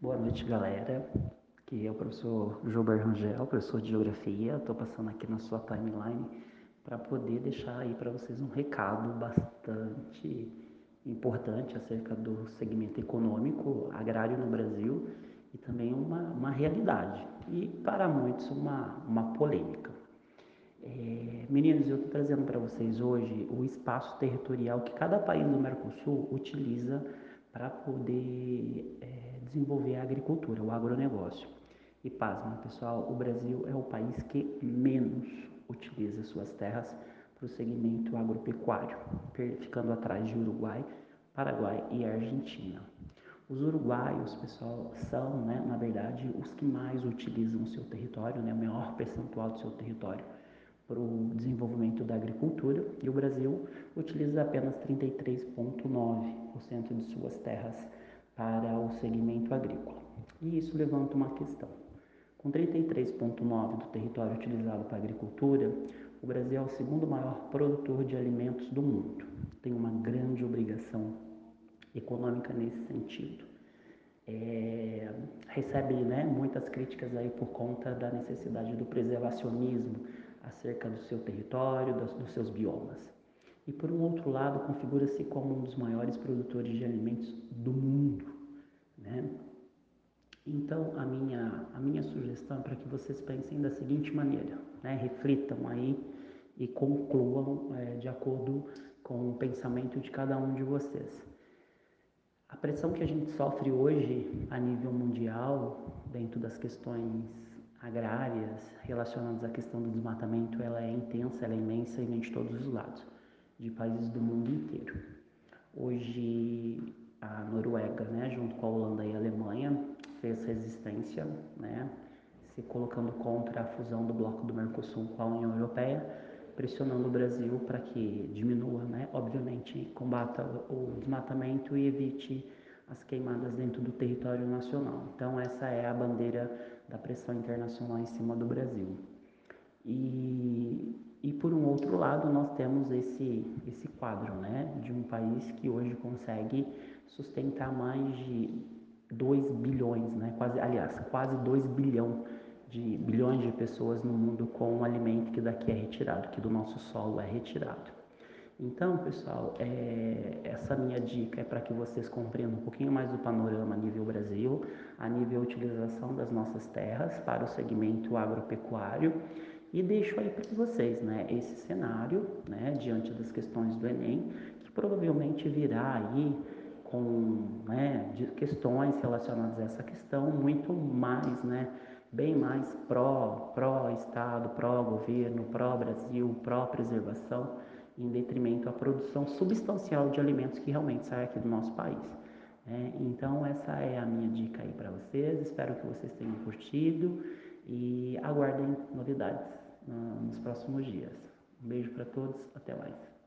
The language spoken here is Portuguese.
Boa noite, galera. Aqui é o professor Gilber Rangel, professor de Geografia. Estou passando aqui na sua timeline para poder deixar aí para vocês um recado bastante importante acerca do segmento econômico agrário no Brasil e também uma, uma realidade e para muitos uma, uma polêmica. É, meninos, eu estou trazendo para vocês hoje o espaço territorial que cada país do Mercosul utiliza para poder é, desenvolver a agricultura, o agronegócio. E pasmem, pessoal, o Brasil é o país que menos utiliza suas terras para o segmento agropecuário, ficando atrás de Uruguai, Paraguai e Argentina. Os uruguaios, pessoal, são, né, na verdade, os que mais utilizam o seu território, né, o maior percentual do seu território para o desenvolvimento da agricultura, e o Brasil utiliza apenas 33,9% de suas terras para o segmento agrícola. E isso levanta uma questão. Com 33,9% do território utilizado para a agricultura, o Brasil é o segundo maior produtor de alimentos do mundo. Tem uma grande obrigação econômica nesse sentido. É, recebe né, muitas críticas aí por conta da necessidade do preservacionismo acerca do seu território, dos, dos seus biomas. E por um outro lado, configura-se como um dos maiores produtores de alimentos do mundo. Né? Então, a minha, a minha sugestão é para que vocês pensem da seguinte maneira, né? reflitam aí e concluam é, de acordo com o pensamento de cada um de vocês. Pressão que a gente sofre hoje a nível mundial, dentro das questões agrárias relacionadas à questão do desmatamento, ela é intensa, ela é imensa e vem de todos os lados, de países do mundo inteiro. Hoje a Noruega, né, junto com a Holanda e a Alemanha, fez resistência, né, se colocando contra a fusão do bloco do Mercosul com a União Europeia, pressionando o Brasil para que diminua, né, obviamente, combata o desmatamento e evite as queimadas dentro do território nacional. Então essa é a bandeira da pressão internacional em cima do Brasil. E, e por um outro lado nós temos esse esse quadro, né, de um país que hoje consegue sustentar mais de 2 bilhões, né? quase, aliás, quase 2 bilhão de, bilhões de pessoas no mundo com um alimento que daqui é retirado, que do nosso solo é retirado. Então, pessoal, é, essa minha dica é para que vocês compreendam um pouquinho mais do panorama a nível Brasil, a nível utilização das nossas terras para o segmento agropecuário. E deixo aí para vocês, né, esse cenário, né, diante das questões do Enem, que provavelmente virá aí com né, questões relacionadas a essa questão muito mais, né, bem mais pró, pró Estado, pró governo, em detrimento à produção substancial de alimentos que realmente sai aqui do nosso país. É, então essa é a minha dica aí para vocês. Espero que vocês tenham curtido e aguardem novidades uh, nos próximos dias. Um beijo para todos, até mais.